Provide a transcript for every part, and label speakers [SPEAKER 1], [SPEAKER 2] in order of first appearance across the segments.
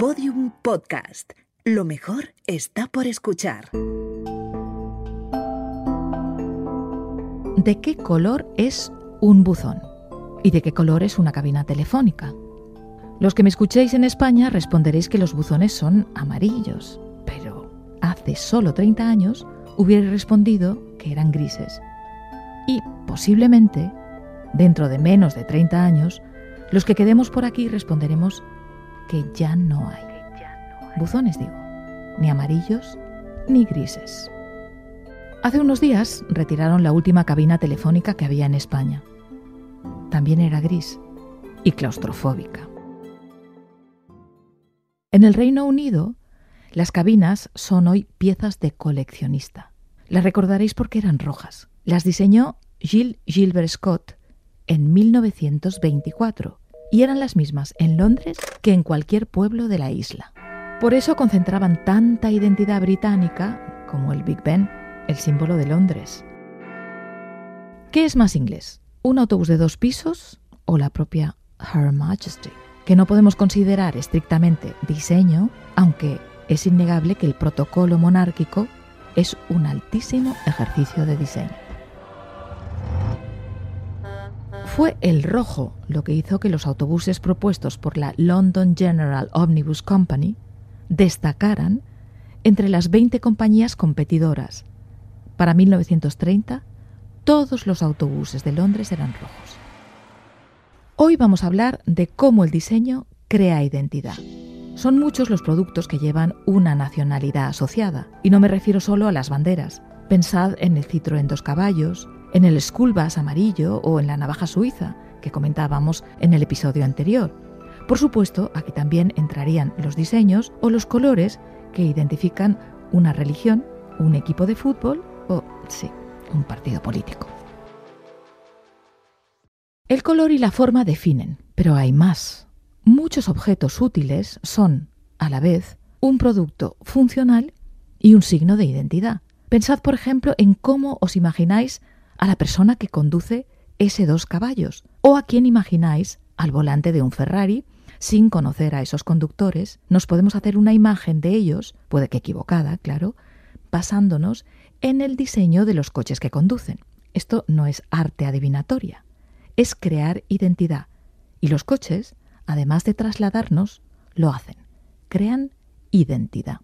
[SPEAKER 1] Podium Podcast. Lo mejor está por escuchar.
[SPEAKER 2] ¿De qué color es un buzón? ¿Y de qué color es una cabina telefónica? Los que me escuchéis en España responderéis que los buzones son amarillos, pero hace solo 30 años hubiera respondido que eran grises. Y posiblemente, dentro de menos de 30 años, los que quedemos por aquí responderemos que ya no hay. Buzones digo, ni amarillos ni grises. Hace unos días retiraron la última cabina telefónica que había en España. También era gris y claustrofóbica. En el Reino Unido, las cabinas son hoy piezas de coleccionista. Las recordaréis porque eran rojas. Las diseñó Gilles Gilbert Scott en 1924 y eran las mismas en Londres que en cualquier pueblo de la isla. Por eso concentraban tanta identidad británica como el Big Ben, el símbolo de Londres. ¿Qué es más inglés? ¿Un autobús de dos pisos o la propia Her Majesty? que no podemos considerar estrictamente diseño, aunque es innegable que el protocolo monárquico es un altísimo ejercicio de diseño. Fue el rojo lo que hizo que los autobuses propuestos por la London General Omnibus Company destacaran entre las 20 compañías competidoras. Para 1930, todos los autobuses de Londres eran rojos. Hoy vamos a hablar de cómo el diseño crea identidad. Son muchos los productos que llevan una nacionalidad asociada, y no me refiero solo a las banderas. Pensad en el Citroën dos caballos, en el School Bus amarillo o en la navaja suiza, que comentábamos en el episodio anterior. Por supuesto, aquí también entrarían los diseños o los colores que identifican una religión, un equipo de fútbol o, sí, un partido político. El color y la forma definen, pero hay más. Muchos objetos útiles son, a la vez, un producto funcional y un signo de identidad. Pensad, por ejemplo, en cómo os imagináis a la persona que conduce ese dos caballos o a quién imagináis al volante de un Ferrari. Sin conocer a esos conductores, nos podemos hacer una imagen de ellos, puede que equivocada, claro, basándonos en el diseño de los coches que conducen. Esto no es arte adivinatoria es crear identidad. Y los coches, además de trasladarnos, lo hacen. Crean identidad.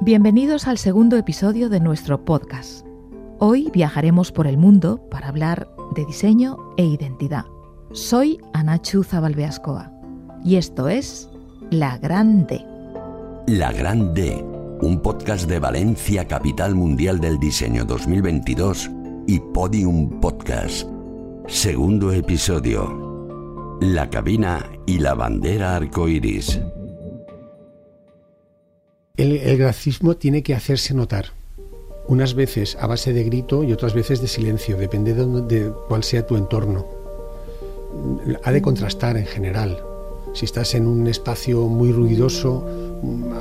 [SPEAKER 2] Bienvenidos al segundo episodio de nuestro podcast. Hoy viajaremos por el mundo para hablar de diseño e identidad. Soy Anachu Zabalbeascoa y esto es La Gran D.
[SPEAKER 3] La Gran D, un podcast de Valencia, capital mundial del diseño 2022 y Podium Podcast Segundo episodio. La cabina y la bandera arcoiris.
[SPEAKER 4] El, el gracismo tiene que hacerse notar. Unas veces a base de grito y otras veces de silencio, depende de, de cuál sea tu entorno. Ha de contrastar en general. Si estás en un espacio muy ruidoso,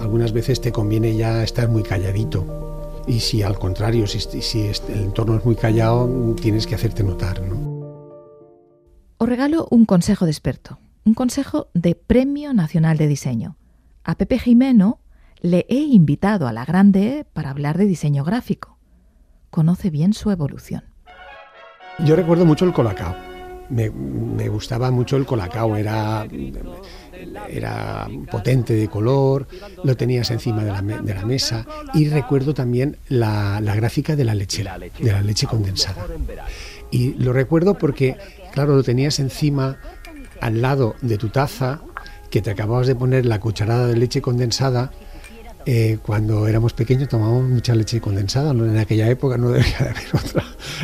[SPEAKER 4] algunas veces te conviene ya estar muy calladito. Y si al contrario, si, si el entorno es muy callado, tienes que hacerte notar. ¿no?
[SPEAKER 2] Os regalo un consejo de experto, un consejo de Premio Nacional de Diseño. A Pepe Jimeno le he invitado a la Grande para hablar de diseño gráfico. Conoce bien su evolución.
[SPEAKER 4] Yo recuerdo mucho el colacao. Me, gustaba mucho el colacao, era, era potente de color, lo tenías encima de la, de la mesa y recuerdo también la, la gráfica de la lechera, de la leche condensada. Y lo recuerdo porque Claro, lo tenías encima, al lado de tu taza, que te acababas de poner la cucharada de leche condensada. Eh, cuando éramos pequeños tomábamos mucha leche condensada, en aquella época no debía de haber otra,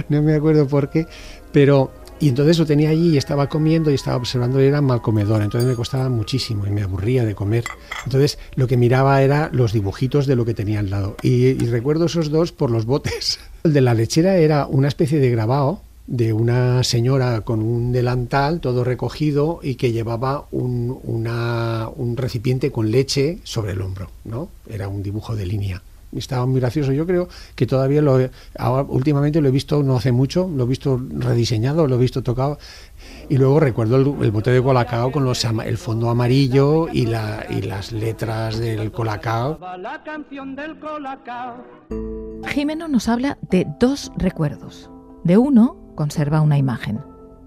[SPEAKER 4] no me acuerdo por qué, pero y entonces lo tenía allí y estaba comiendo y estaba observando y era mal comedor, entonces me costaba muchísimo y me aburría de comer. Entonces lo que miraba era los dibujitos de lo que tenía al lado. Y recuerdo esos dos por los botes. El de la lechera era una especie de grabado de una señora con un delantal todo recogido y que llevaba un, una, un recipiente con leche sobre el hombro, ¿no? Era un dibujo de línea. estaba muy gracioso. Yo creo que todavía lo ahora, últimamente lo he visto no hace mucho, lo he visto rediseñado, lo he visto tocado. Y luego recuerdo el, bote de colacao con los, el fondo amarillo y, la, y las letras del colacao.
[SPEAKER 2] Jimeno nos habla de dos recuerdos. De uno conserva una imagen,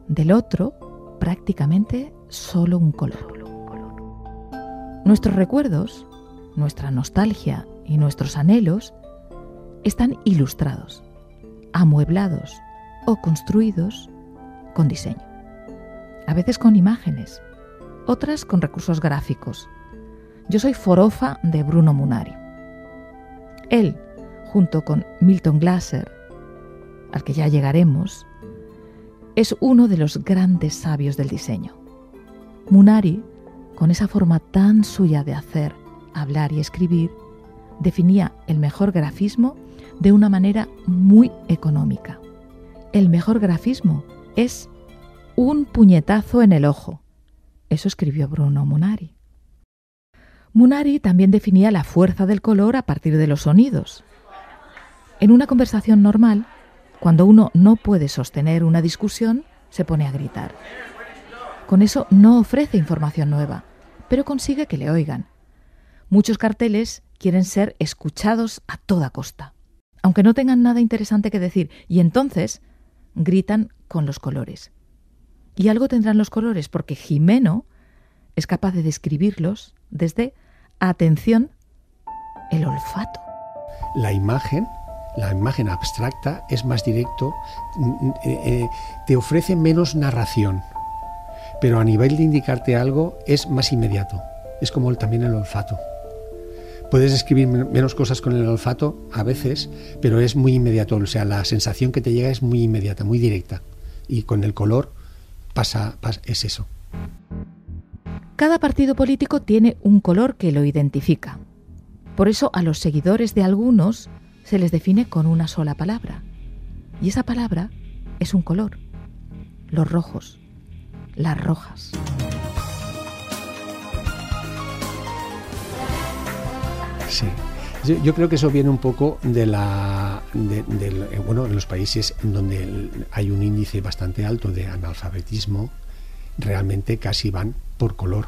[SPEAKER 2] del otro prácticamente solo un color. Nuestros recuerdos, nuestra nostalgia y nuestros anhelos están ilustrados, amueblados o construidos con diseño. A veces con imágenes, otras con recursos gráficos. Yo soy forofa de Bruno Munari. Él, junto con Milton Glaser, al que ya llegaremos, es uno de los grandes sabios del diseño. Munari con esa forma tan suya de hacer, hablar y escribir, definía el mejor grafismo de una manera muy económica. El mejor grafismo es un puñetazo en el ojo. Eso escribió Bruno Munari. Munari también definía la fuerza del color a partir de los sonidos. En una conversación normal, cuando uno no puede sostener una discusión, se pone a gritar. Con eso no ofrece información nueva, pero consigue que le oigan. Muchos carteles quieren ser escuchados a toda costa, aunque no tengan nada interesante que decir, y entonces gritan con los colores. Y algo tendrán los colores porque Jimeno es capaz de describirlos desde, atención, el olfato.
[SPEAKER 4] La imagen, la imagen abstracta es más directo, eh, eh, te ofrece menos narración pero a nivel de indicarte algo es más inmediato. Es como también el olfato. Puedes escribir menos cosas con el olfato a veces, pero es muy inmediato. O sea, la sensación que te llega es muy inmediata, muy directa. Y con el color pasa, pasa es eso.
[SPEAKER 2] Cada partido político tiene un color que lo identifica. Por eso a los seguidores de algunos se les define con una sola palabra. Y esa palabra es un color. Los rojos las rojas.
[SPEAKER 4] Sí. Yo, creo que eso viene un poco de la. Eh, bueno, en los países donde hay un índice bastante alto de analfabetismo, realmente casi van por color.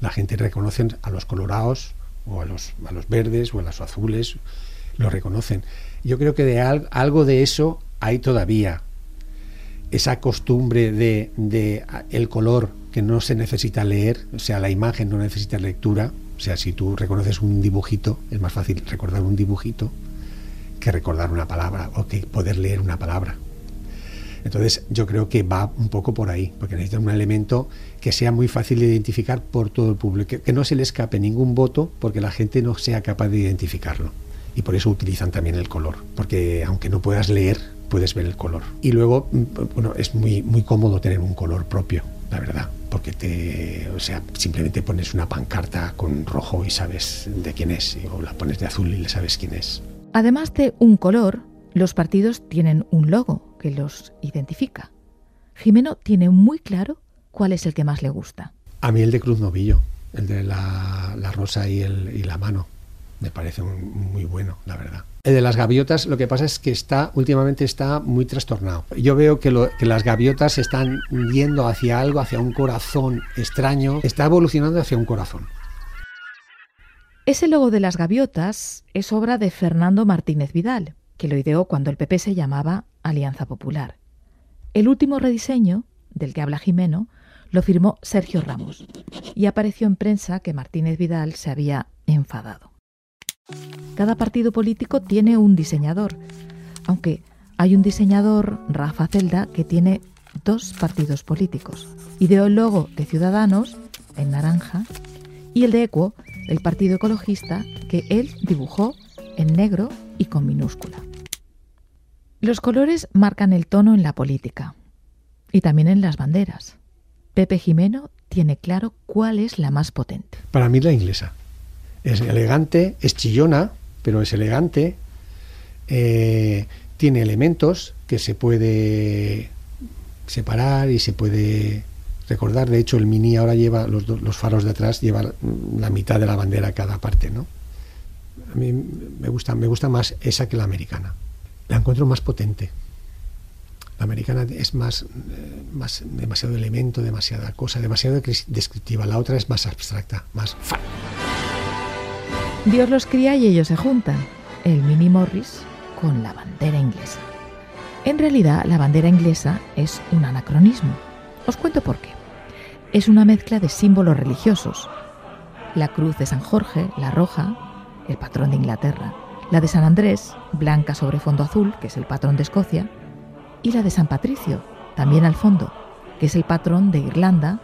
[SPEAKER 4] La gente reconoce a los colorados, o a los, a los verdes, o a los azules, lo reconocen. Yo creo que de algo de eso hay todavía esa costumbre de, de, el color que no se necesita leer, o sea, la imagen no necesita lectura, o sea, si tú reconoces un dibujito, es más fácil recordar un dibujito que recordar una palabra o que poder leer una palabra. Entonces yo creo que va un poco por ahí, porque necesita un elemento que sea muy fácil de identificar por todo el público, que no se le escape ningún voto porque la gente no sea capaz de identificarlo. Y por eso utilizan también el color, porque aunque no puedas leer, puedes ver el color. Y luego, mm, bueno, es muy, muy cómodo tener un color propio, la verdad, porque te, o sea, simplemente pones una pancarta con rojo y sabes de quién es, o la pones de azul y le sabes quién es.
[SPEAKER 2] Además de un color, los partidos tienen un logo que los identifica. Jimeno tiene muy claro cuál es el que más le gusta.
[SPEAKER 4] A mí el de Cruz Novillo, el de la, la rosa y, el, y la mano. Me parece muy bueno, la verdad. El de las gaviotas, lo que pasa es que está últimamente está muy trastornado. Yo veo que, las gaviotas están yendo hacia algo, hacia un corazón extraño. Está evolucionando hacia un corazón.
[SPEAKER 2] Ese logo de las gaviotas es obra de Fernando Martínez Vidal, que lo ideó cuando el PP se llamaba Alianza Popular. El último rediseño, del que habla Jimeno, lo firmó Sergio Ramos y apareció en prensa que Martínez Vidal se había enfadado. Cada partido político tiene un diseñador, aunque hay un diseñador, Rafa Celda, que tiene dos partidos políticos. Ideó el logo de Ciudadanos, en naranja, y el de Equo, el partido ecologista, que él dibujó en negro y con minúscula. Los colores marcan el tono en la política y también en las banderas. Pepe Jimeno tiene claro cuál es la más potente.
[SPEAKER 4] Para mí la inglesa es elegante, es chillona, pero es elegante, eh, tiene elementos que se puede separar y se puede recordar. De hecho, el Mini ahora lleva los, los faros de atrás, lleva la mitad de la bandera cada parte, ¿no? A mí me gusta, me gusta más esa que la americana. La encuentro más potente. La americana es más, eh, más demasiado elemento, demasiada cosa, demasiado descriptiva. La otra es más abstracta, más
[SPEAKER 2] Dios los cría y ellos se juntan. El Mini Morris con la bandera inglesa. En realidad, la bandera inglesa es un anacronismo. Os cuento por qué. Es una mezcla de símbolos religiosos. La cruz de San Jorge, la roja, el patrón de Inglaterra. La de San Andrés, blanca sobre fondo azul, que es el patrón de Escocia. Y la de San Patricio, también al fondo, que es el patrón de Irlanda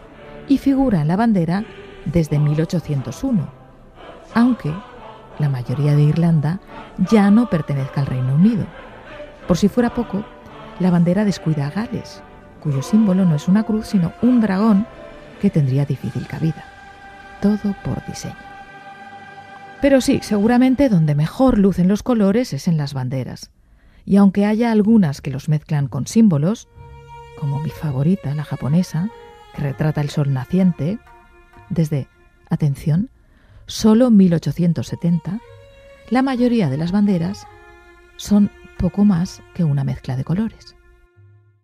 [SPEAKER 2] y figura en la bandera desde 1801. Aunque la mayoría de Irlanda ya no pertenezca al Reino Unido. Por si fuera poco, la bandera descuida a Gales, cuyo símbolo no es una cruz sino un dragón que tendría difícil cabida. Todo por diseño. Pero sí, seguramente donde mejor lucen los colores es en las banderas. Y aunque haya algunas que los mezclan con símbolos, como mi favorita, la japonesa, que retrata el sol naciente, desde, atención, solo 1870, la mayoría de las banderas son poco más que una mezcla de colores.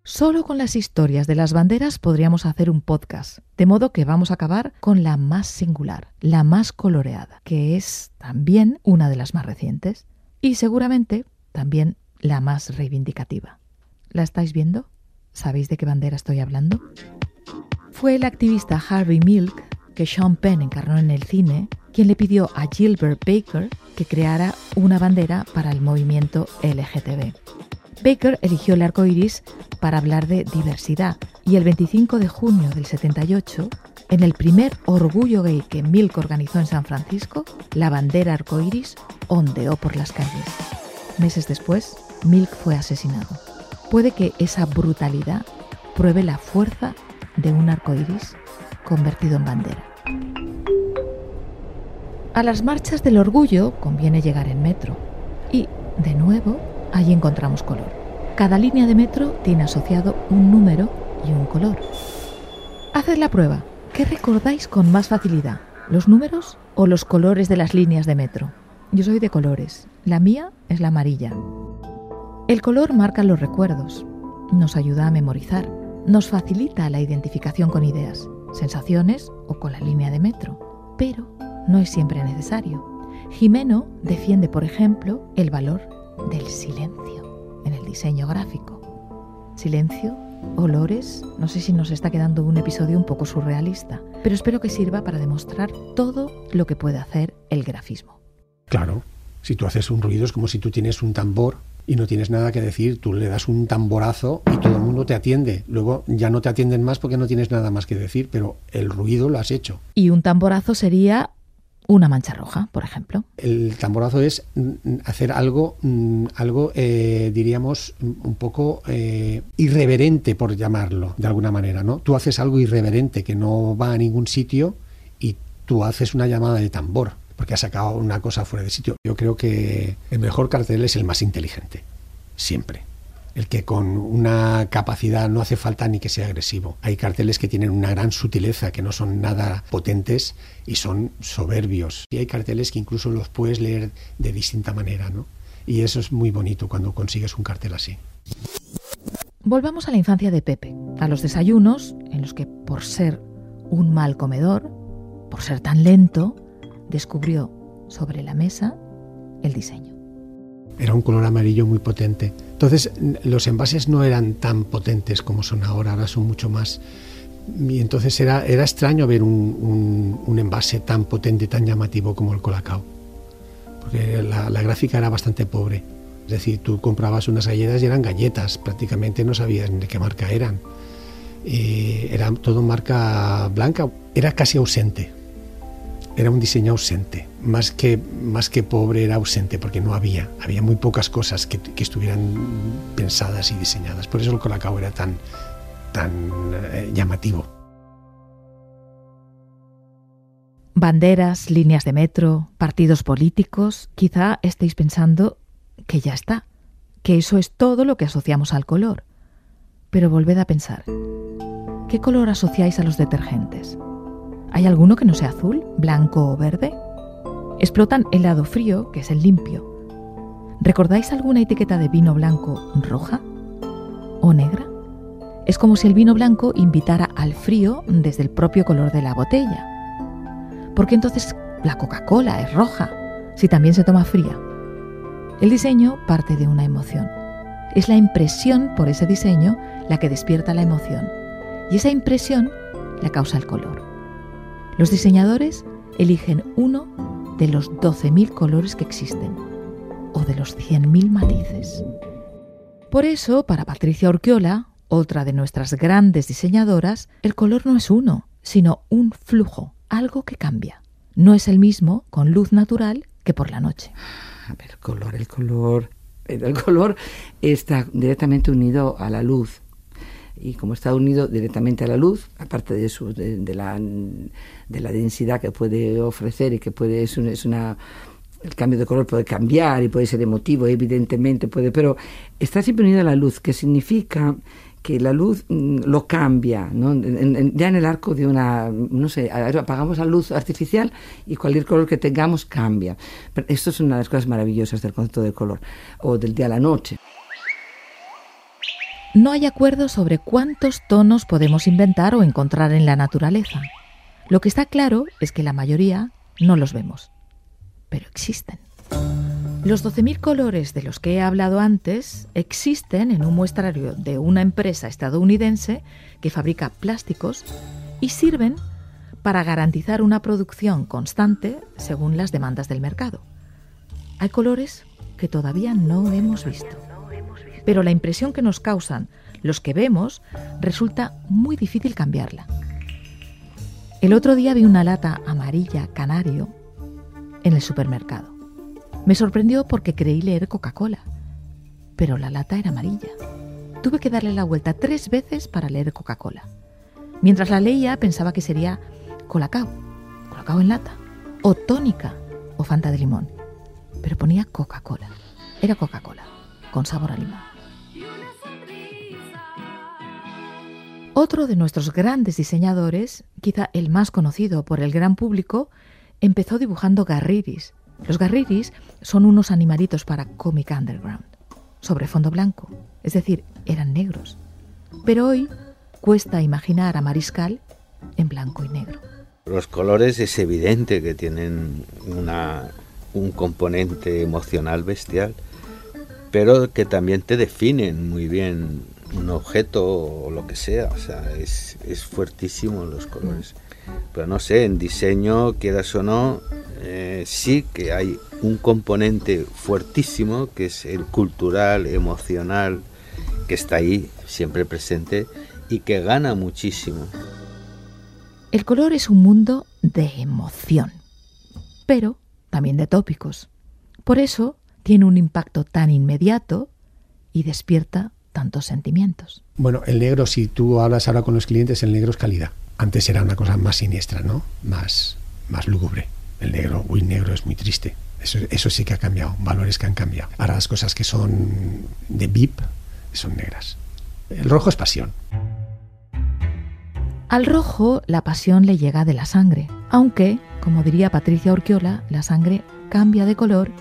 [SPEAKER 2] Solo con las historias de las banderas podríamos hacer un podcast, de modo que vamos a acabar con la más singular, la más coloreada, que es también una de las más recientes y seguramente también la más reivindicativa. ¿La estáis viendo? ¿Sabéis de qué bandera estoy hablando? Fue el activista Harvey Milk, que Sean Penn encarnó en el cine, quien le pidió a Gilbert Baker que creara una bandera para el movimiento LGTB. Baker eligió el arco iris para hablar de diversidad y el 25 de junio del 78, en el primer orgullo gay que Milk organizó en San Francisco, la bandera arcoíris ondeó por las calles. Meses después, Milk fue asesinado. Puede que esa brutalidad pruebe la fuerza de un arcoíris convertido en bandera. A las marchas del orgullo conviene llegar en metro. Y, de nuevo, allí encontramos color. Cada línea de metro tiene asociado un número y un color. Haced la prueba. ¿Qué recordáis con más facilidad? ¿Los números o los colores de las líneas de metro? Yo soy de colores. La mía es la amarilla. El color marca los recuerdos, nos ayuda a memorizar, nos facilita la identificación con ideas, sensaciones o con la línea de metro. Pero no es siempre necesario. Jimeno defiende, por ejemplo, el valor del silencio en el diseño gráfico. Silencio, olores, no sé si nos está quedando un episodio un poco surrealista, pero espero que sirva para demostrar todo lo que puede hacer el grafismo.
[SPEAKER 4] Claro, si tú haces un ruido es como si tú tienes un tambor y no tienes nada que decir, tú le das un tamborazo y todo el mundo te atiende. Luego ya no te atienden más porque no tienes nada más que decir, pero el ruido lo has hecho.
[SPEAKER 2] Y un tamborazo sería una mancha roja, por ejemplo.
[SPEAKER 4] El tamborazo es mm, hacer algo, mm, algo eh, diríamos, un poco eh, irreverente, por llamarlo de alguna manera, ¿no? Tú haces algo irreverente que no va a ningún sitio y tú haces una llamada de tambor porque has sacado una cosa fuera de sitio. Yo creo que el mejor cartel es el más inteligente, siempre el que con una capacidad no hace falta ni que sea agresivo. Hay carteles que tienen una gran sutileza, que no son nada potentes y son soberbios. Y hay carteles que incluso los puedes leer de distinta manera, ¿no? Y eso es muy bonito cuando consigues un cartel así.
[SPEAKER 2] Volvamos a la infancia de Pepe, a los desayunos en los que por ser un mal comedor, por ser tan lento, descubrió sobre la mesa el diseño
[SPEAKER 4] era un color amarillo muy potente. Entonces los envases no eran tan potentes como son ahora, ahora son mucho más. Y entonces era, era extraño ver un, un, envase tan potente, tan llamativo como el Colacao, porque la, gráfica era bastante pobre. Es decir, tú comprabas unas galletas y eran galletas, prácticamente no sabías de qué marca eran. Y era todo marca blanca, era casi ausente era un diseño ausente, más que, más que pobre era ausente, porque no había, había muy pocas cosas que, estuvieran pensadas y diseñadas. Por eso el Colacao era tan, tan eh, llamativo.
[SPEAKER 2] Banderas, líneas de metro, partidos políticos, quizá estéis pensando que ya está, que eso es todo lo que asociamos al color. Pero volved a pensar, ¿qué color asociáis a los detergentes? ¿Hay alguno que no sea azul, blanco o verde? Explotan el lado frío, que es el limpio. ¿Recordáis alguna etiqueta de vino blanco roja o negra? Es como si el vino blanco invitara al frío desde el propio color de la botella. Porque entonces la Coca-Cola es roja, si también se toma fría. El diseño parte de una emoción. Es la impresión por ese diseño la que despierta la emoción. Y esa impresión la causa el color. Los diseñadores eligen uno de los 12.000 colores que existen, o de los 100.000 matices. Por eso, para Patricia Orquiola, otra de nuestras grandes diseñadoras, el color no es uno, sino un flujo, algo que cambia. No es el mismo con luz natural que por la noche.
[SPEAKER 5] A ver, el color, el color. El color está directamente unido a la luz. Y como está unido directamente a la luz, aparte de, su, de, la, de la densidad que puede ofrecer y que puede es una el cambio de color puede cambiar y puede ser emotivo, evidentemente puede, pero está siempre unido a la luz, que significa que la luz mm, lo cambia, ¿no? ya en el arco de una, no sé, apagamos la luz artificial y cualquier color que tengamos cambia. Esto es una de las cosas maravillosas del concepto de color, o del día a la noche.
[SPEAKER 2] No hay acuerdo sobre cuántos tonos podemos inventar o encontrar en la naturaleza. Lo que está claro es que la mayoría no los vemos, pero existen. Los 12.000 colores de los que he hablado antes existen en un muestrario de una empresa estadounidense que fabrica plásticos y sirven para garantizar una producción constante según las demandas del mercado. Hay colores que todavía no hemos visto, pero la impresión que nos causan los que vemos resulta muy difícil cambiarla. El otro día vi una lata amarilla canario en el supermercado. Me sorprendió porque creí leer Coca-Cola, pero la lata era amarilla. Tuve que darle la vuelta tres veces para leer Coca-Cola. Mientras la leía pensaba que sería Colacao, Colacao en lata, o tónica, o Fanta de limón. Pero ponía Coca-Cola. Era Coca-Cola, con sabor a limón. Otro de nuestros grandes diseñadores, quizá el más conocido por el gran público, empezó dibujando garriris, los garriris son unos animalitos para Comic Underground, sobre fondo blanco, es decir, eran negros. Pero hoy cuesta imaginar a Mariscal en blanco y negro.
[SPEAKER 6] Los colores es evidente que tienen un componente emocional bestial, pero que también te definen muy bien un objeto o lo que sea. O sea, es, es fuertísimo los colores. Pero no sé, en diseño, quieras o no, eh, sí que hay un componente fuertísimo que es el cultural, emocional, que está ahí siempre presente y que gana muchísimo.
[SPEAKER 2] El color es un mundo de emoción, pero también de tópicos. Por eso tiene un impacto tan inmediato y despierta tantos sentimientos.
[SPEAKER 4] Bueno, el negro, si tú hablas ahora con los clientes, el negro es calidad. Antes era una cosa más siniestra, ¿no? Más, más lúgubre. El negro, uy, negro es muy triste. Eso, eso sí que ha cambiado, valores que han cambiado. Ahora las cosas que son de VIP son negras. El rojo es pasión.
[SPEAKER 2] Al rojo la pasión le llega de la sangre, aunque, como diría Patricia Urquiola, la sangre cambia de color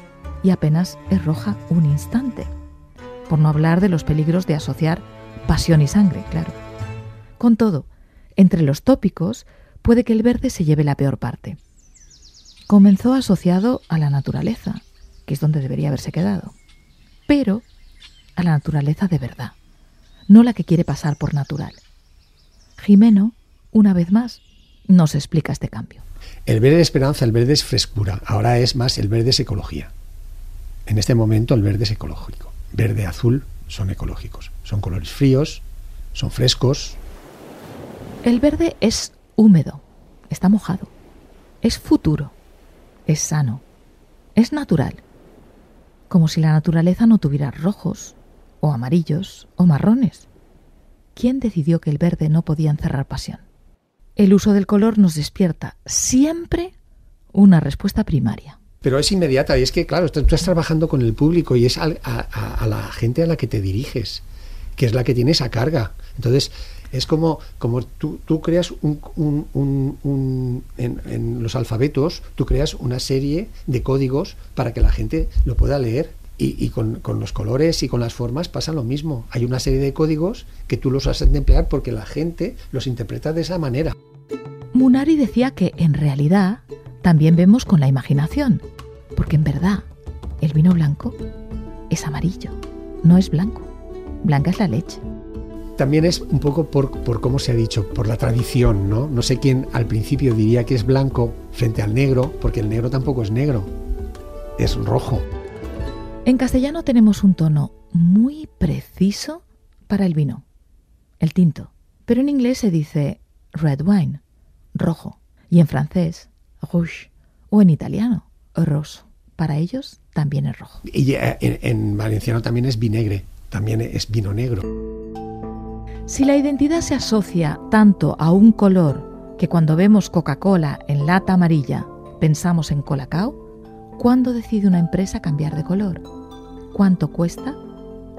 [SPEAKER 2] y apenas es roja un instante. Por no hablar de los peligros de asociar pasión y sangre, claro. Con todo, entre los tópicos puede que el verde se lleve la peor parte. Comenzó asociado a la naturaleza, que es donde debería haberse quedado, pero a la naturaleza de verdad, no la que quiere pasar por natural. Jimeno, una vez más, nos explica este cambio.
[SPEAKER 4] El verde es esperanza, el verde es frescura, ahora es más el verde es ecología. En este momento el verde es ecológico. Verde, azul son ecológicos. Son colores fríos, son frescos.
[SPEAKER 2] El verde es húmedo, está mojado, es futuro es sano, es natural, como si la naturaleza no tuviera rojos, o amarillos, o marrones. ¿Quién decidió que el verde no podía encerrar pasión? El uso del color nos despierta siempre una respuesta primaria.
[SPEAKER 4] Pero es inmediata y es que, claro, tú estás trabajando con el público y es a, la gente a la que te diriges, que es la que tiene esa carga. Entonces, Es como, como tú, tú creas un, un- un- en los alfabetos, tú creas una serie de códigos para que la gente lo pueda leer. Y, y con, con los colores y con las formas pasa lo mismo. Hay una serie de códigos que tú los has de emplear porque la gente los interpreta de esa manera.
[SPEAKER 2] Munari decía que en realidad también vemos con la imaginación, porque en verdad el vino blanco es amarillo, no es blanco. Blanca es la leche.
[SPEAKER 4] También es un poco por, por cómo se ha dicho, por la tradición, ¿no? No sé quién al principio diría que es blanco frente al negro, porque el negro tampoco es negro, es rojo.
[SPEAKER 2] En castellano tenemos un tono muy preciso para el vino, el tinto, pero en inglés se dice red wine, rojo, y en francés rouge, o en italiano rosso. Para ellos también es rojo.
[SPEAKER 4] Y eh, en, en valenciano también es vinegre, también es vino negro.
[SPEAKER 2] Si la identidad se asocia tanto a un color que cuando vemos Coca-Cola en lata amarilla pensamos en Colacao, ¿cuándo decide una empresa cambiar de color? ¿Cuánto cuesta?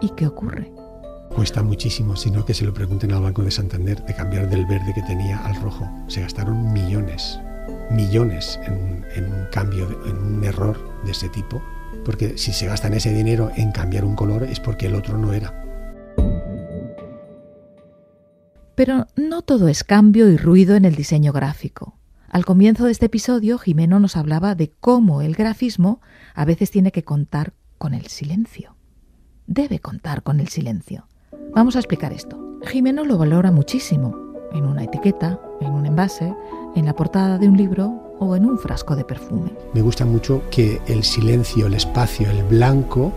[SPEAKER 2] ¿Y qué ocurre?
[SPEAKER 4] Cuesta muchísimo, sino que se lo pregunten al Banco de Santander de cambiar del verde que tenía al rojo. Se gastaron millones, millones en, un- cambio, en un error de ese tipo. Porque si se gastan ese dinero en cambiar un color es porque el otro no era.
[SPEAKER 2] Pero no todo es cambio y ruido en el diseño gráfico. Al comienzo de este episodio, Jimeno nos hablaba de cómo el grafismo a veces tiene que contar con el silencio. Debe contar con el silencio. Vamos a explicar esto. Jimeno lo valora muchísimo, en una etiqueta, en un envase, en la portada de un libro o en un frasco de perfume.
[SPEAKER 4] Me gusta mucho que el silencio, el espacio, el blanco,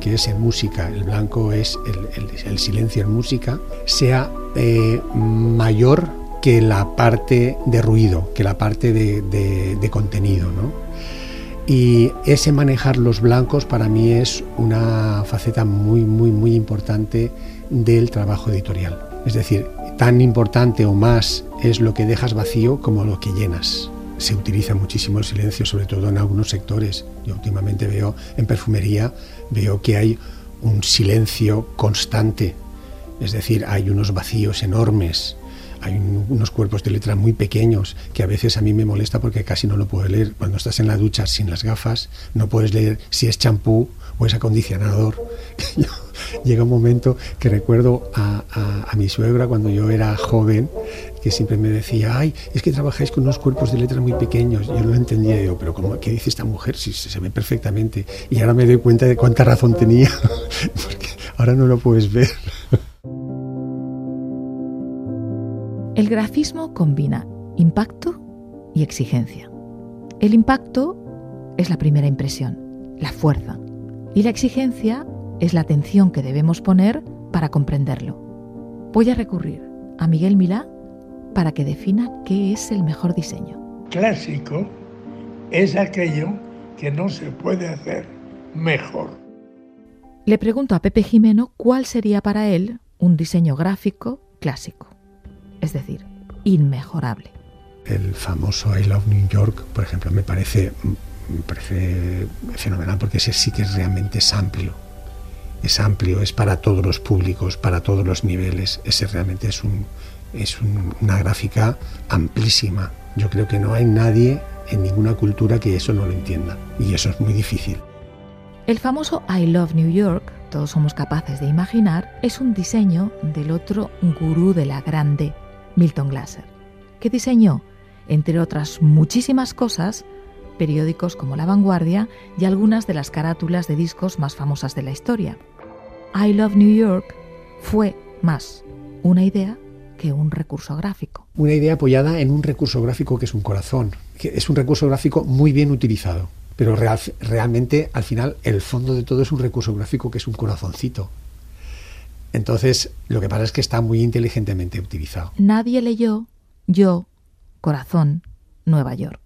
[SPEAKER 4] que es en música, el blanco es el, el- silencio en música, sea eh, mayor que la parte de ruido, que la parte de, de- de contenido. ¿no? Y ese manejar los blancos para mí es una faceta muy, muy, muy importante del trabajo editorial. Es decir, tan importante o más es lo que dejas vacío como lo que llenas. Se utiliza muchísimo el silencio, sobre todo en algunos sectores. Yo últimamente veo en perfumería, veo que hay un silencio constante. Es decir, hay unos vacíos enormes, hay un- unos cuerpos de letra muy pequeños que a veces a mí me molesta porque casi no lo puedo leer. Cuando estás en la ducha sin las gafas, no puedes leer si es champú o es acondicionador. Llega un momento que recuerdo a, mi suegra cuando yo era joven, que siempre me decía, ay, es que trabajáis con unos cuerpos de letra muy pequeños. Yo no lo entendía, yo, pero ¿cómo, ¿qué dice esta mujer? Si se ve perfectamente. Y ahora me doy cuenta de cuánta razón tenía, porque ahora no lo puedes ver.
[SPEAKER 2] El grafismo combina impacto y exigencia. El impacto es la primera impresión, la fuerza, y la exigencia es la atención que debemos poner para comprenderlo. Voy a recurrir a Miguel Milá para que defina qué es el mejor diseño.
[SPEAKER 7] Clásico es aquello que no se puede hacer mejor.
[SPEAKER 2] Le pregunto a Pepe Jimeno cuál sería para él un diseño gráfico clásico, es decir, inmejorable.
[SPEAKER 4] El famoso I Love New York, por ejemplo, me parece, me parece fenomenal porque ese sí que es realmente es amplio. Es amplio, es para todos los públicos, para todos los niveles. Ese realmente es, un, es un- una gráfica amplísima. Yo creo que no hay nadie en ninguna cultura que eso no lo entienda. Y eso es muy difícil.
[SPEAKER 2] El famoso I Love New York, todos somos capaces de imaginar, es un diseño del otro gurú de la grande, Milton Glaser, que diseñó, entre otras muchísimas cosas, periódicos como La Vanguardia y algunas de las carátulas de discos más famosas de la historia. I Love New York fue más una idea que un recurso gráfico.
[SPEAKER 4] Una idea apoyada en un recurso gráfico que es un corazón, que es un recurso gráfico muy bien utilizado, pero real- realmente al final el fondo de todo es un recurso gráfico que es un corazoncito. Entonces, lo que pasa es que está muy inteligentemente utilizado.
[SPEAKER 2] Nadie leyó Yo, Corazón, Nueva York.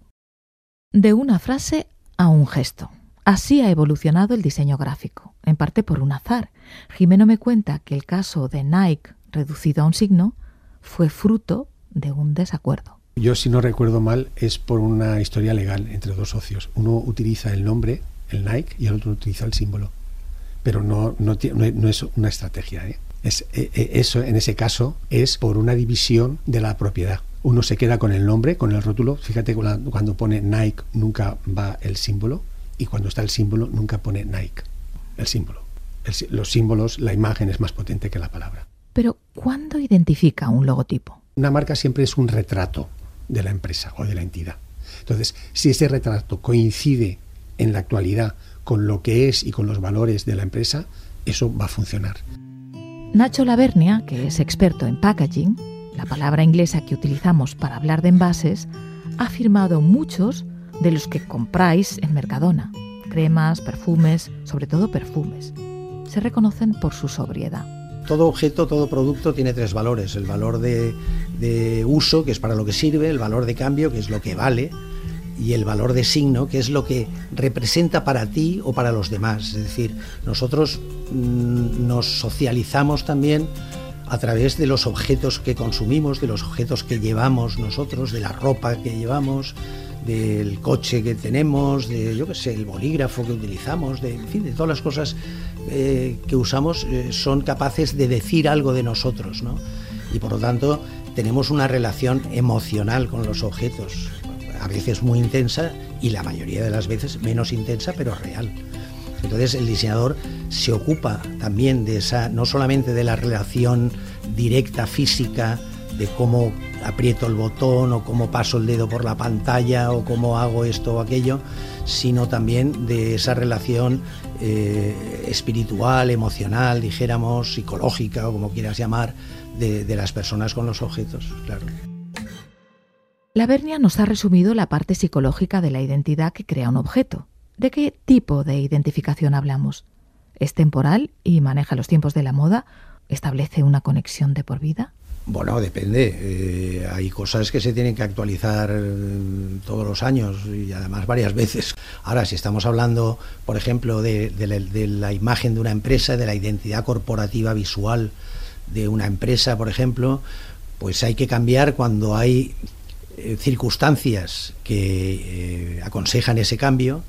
[SPEAKER 2] De una frase a un gesto. Así ha evolucionado el diseño gráfico, en parte por un azar. Jimeno me cuenta que el caso de Nike, reducido a un signo, fue fruto de un desacuerdo.
[SPEAKER 4] Yo, si no recuerdo mal, es por una historia legal entre dos socios. Uno utiliza el nombre, el Nike, y el otro utiliza el símbolo. Pero no, no, no es una estrategia. ¿eh? Es, eh, eh, eso, en ese caso, es por una división de la propiedad. Uno se queda con el nombre, con el rótulo. Fíjate cuando pone Nike nunca va el símbolo y cuando está el símbolo nunca pone Nike, el símbolo. los símbolos, la imagen es más potente que la palabra.
[SPEAKER 2] Pero, ¿cuándo identifica un logotipo?
[SPEAKER 4] Una marca siempre es un retrato de la empresa o de la entidad. Entonces, si ese retrato coincide en la actualidad con lo que es y con los valores de la empresa, eso va a funcionar.
[SPEAKER 2] Nacho Lavernia, que es experto en packaging, la palabra inglesa que utilizamos para hablar de envases, ha firmado muchos de los que compráis en Mercadona. Cremas, perfumes, sobre todo perfumes. Se reconocen por su sobriedad.
[SPEAKER 8] Todo objeto, todo producto tiene tres valores. El valor de, uso, que es para lo que sirve, el valor de cambio, que es lo que vale, y el valor de signo, que es lo que representa para ti o para los demás. Es decir, nosotros mm, nos socializamos también a través de los objetos que consumimos, de los objetos que llevamos nosotros, de la ropa que llevamos, del coche que tenemos, de yo qué sé, el bolígrafo que utilizamos, de, en fin, de todas las cosas eh, que usamos eh, son capaces de decir algo de nosotros, ¿no? Y por lo tanto tenemos una relación emocional con los objetos a veces muy intensa y la mayoría de las veces menos intensa, pero real. Entonces el diseñador se ocupa también de esa, no solamente de la relación directa física, de cómo aprieto el botón o cómo paso el dedo por la pantalla o cómo hago esto o aquello, sino también de esa relación eh, espiritual, emocional, dijéramos, psicológica o como quieras llamar, de, las personas con los objetos, claro.
[SPEAKER 2] La Vernia nos ha resumido la parte psicológica de la identidad que crea un objeto. ¿De qué tipo de identificación hablamos? ¿Es temporal y maneja los tiempos de la moda? ¿Establece una conexión de por vida?
[SPEAKER 8] Bueno, depende. Eh, hay cosas que se tienen que actualizar mm, todos los años y además varias veces. Ahora, si estamos hablando, por ejemplo, de, la imagen de una empresa, de la identidad corporativa visual de una empresa, por ejemplo, pues hay que cambiar cuando hay eh, circunstancias que eh, aconsejan ese cambio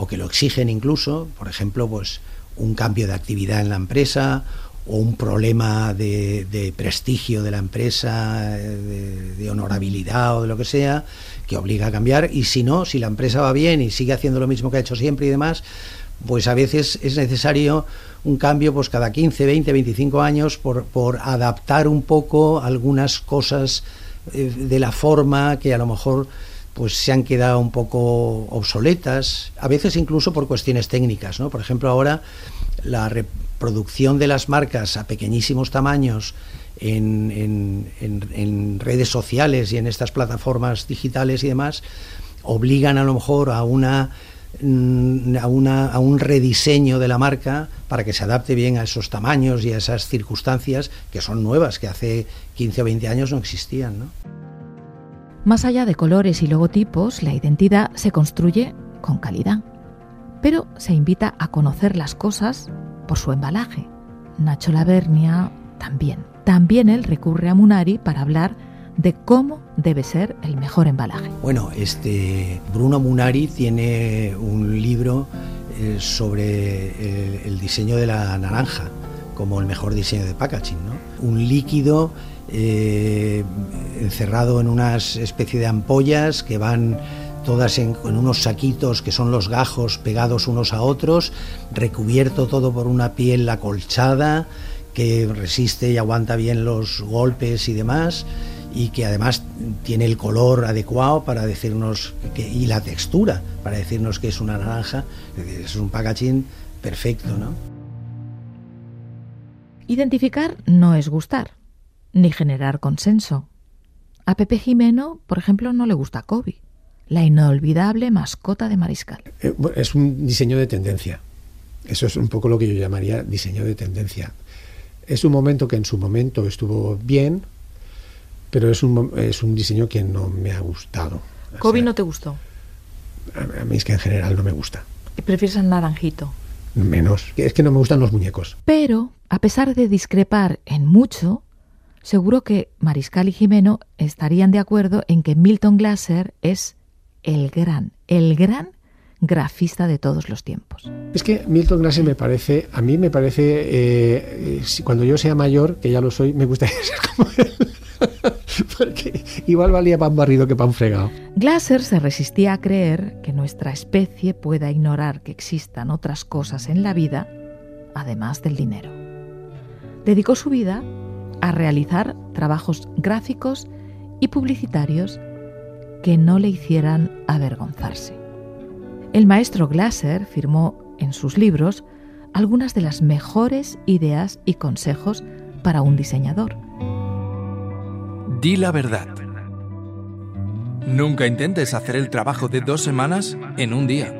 [SPEAKER 8] o que lo exigen incluso, por ejemplo, pues un cambio de actividad en la empresa o un problema de, prestigio de la empresa, de, de, honorabilidad o de lo que sea, que obliga a cambiar. Y si no, si la empresa va bien y sigue haciendo lo mismo que ha hecho siempre y demás, pues a veces es necesario un cambio pues cada 15, 20, 25 años por, por adaptar un poco algunas cosas eh, de la forma que a lo mejor pues se han quedado un poco obsoletas, a veces incluso por cuestiones técnicas, ¿no? Por ejemplo, ahora la reproducción de las marcas a pequeñísimos tamaños en, en, redes sociales y en estas plataformas digitales y demás obligan a lo mejor a una Mm, a, una, a un rediseño de la marca para que se adapte bien a esos tamaños y a esas circunstancias que son nuevas, que hace 15 o 20 años no existían. ¿no?
[SPEAKER 2] Más allá de colores y logotipos, la identidad se construye con calidad, pero se invita a conocer las cosas por su embalaje. Nacho Lavernia también. También él recurre a Munari para hablar de cómo debe ser el mejor embalaje.
[SPEAKER 8] Bueno, este Bruno Munari tiene un libro eh, sobre el, diseño de la naranja como el mejor diseño de packaging, ¿no? Un líquido eh, encerrado en una especie de ampollas que van todas en, en, unos saquitos que son los gajos pegados unos a otros, recubierto todo por una piel acolchada que resiste y aguanta bien los golpes y demás y que además tiene el color adecuado para decirnos que, y la textura para decirnos que es una naranja, es un packaging perfecto, ¿no?
[SPEAKER 2] Identificar no es gustar, ni generar consenso. A Pepe Jimeno, por ejemplo, no le gusta Kobe, la inolvidable mascota de Mariscal.
[SPEAKER 4] Eh, es un diseño de tendencia. Eso es un poco lo que yo llamaría diseño de tendencia. Es un momento que en su momento estuvo bien, pero es un, es un diseño que no me ha gustado.
[SPEAKER 2] ¿Kobe no te gustó?
[SPEAKER 4] A, mí es que en general no me gusta.
[SPEAKER 2] ¿Y prefieres el naranjito?
[SPEAKER 4] Menos. Es que no me gustan los muñecos.
[SPEAKER 2] Pero, a pesar de discrepar en mucho, seguro que Mariscal y Jimeno estarían de acuerdo en que Milton Glaser es el gran, el gran grafista de todos los tiempos.
[SPEAKER 4] Es que Milton Glaser me parece, a mí me parece, eh, si cuando yo sea mayor, que ya lo soy, me gustaría ser como él. Porque igual valía pan barrido que pan fregado.
[SPEAKER 2] Glaser se resistía a creer que nuestra especie pueda ignorar que existan otras cosas en la vida, además del dinero. Dedicó su vida a realizar trabajos gráficos y publicitarios que no le hicieran avergonzarse. El maestro Glaser firmó en sus libros algunas de las mejores ideas y consejos para un diseñador.
[SPEAKER 9] Di la verdad. Nunca intentes hacer el trabajo de dos semanas en un día.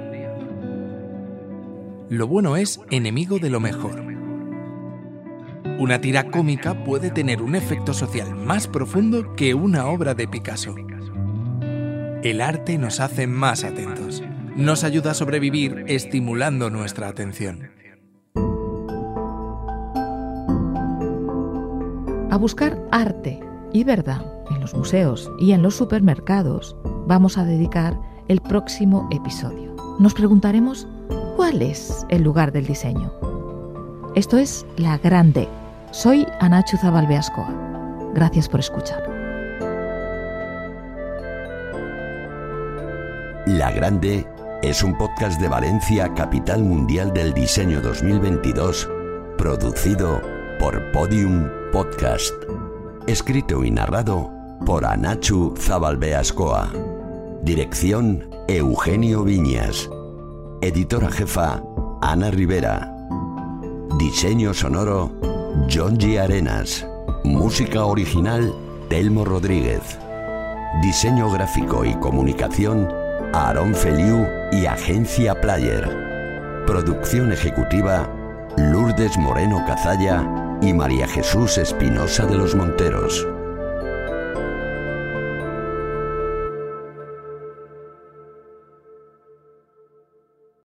[SPEAKER 9] Lo bueno es enemigo de lo mejor. Una tira cómica puede tener un efecto social más profundo que una obra de Picasso. El arte nos hace más atentos. Nos ayuda a sobrevivir estimulando nuestra atención.
[SPEAKER 2] A buscar arte y verdad en los museos y en los supermercados vamos a dedicar el próximo episodio. Nos preguntaremos cuál es el lugar del diseño. Esto es La Grande. Soy Anachu Zabalbeascoa. Gracias por escuchar.
[SPEAKER 3] La Grande es un podcast de Valencia, capital mundial del diseño 2022, producido por Podium Podcast. Escrito y narrado por Anachu Zabalbeascoa. Dirección Eugenio Viñas. Editora jefa Ana Rivera. Diseño sonoro John G. Arenas. Música original Telmo Rodríguez. Diseño gráfico y comunicación Aaron Feliu y Agencia Player. Producción ejecutiva Lourdes Moreno Cazalla y María Jesús Espinosa de los Monteros.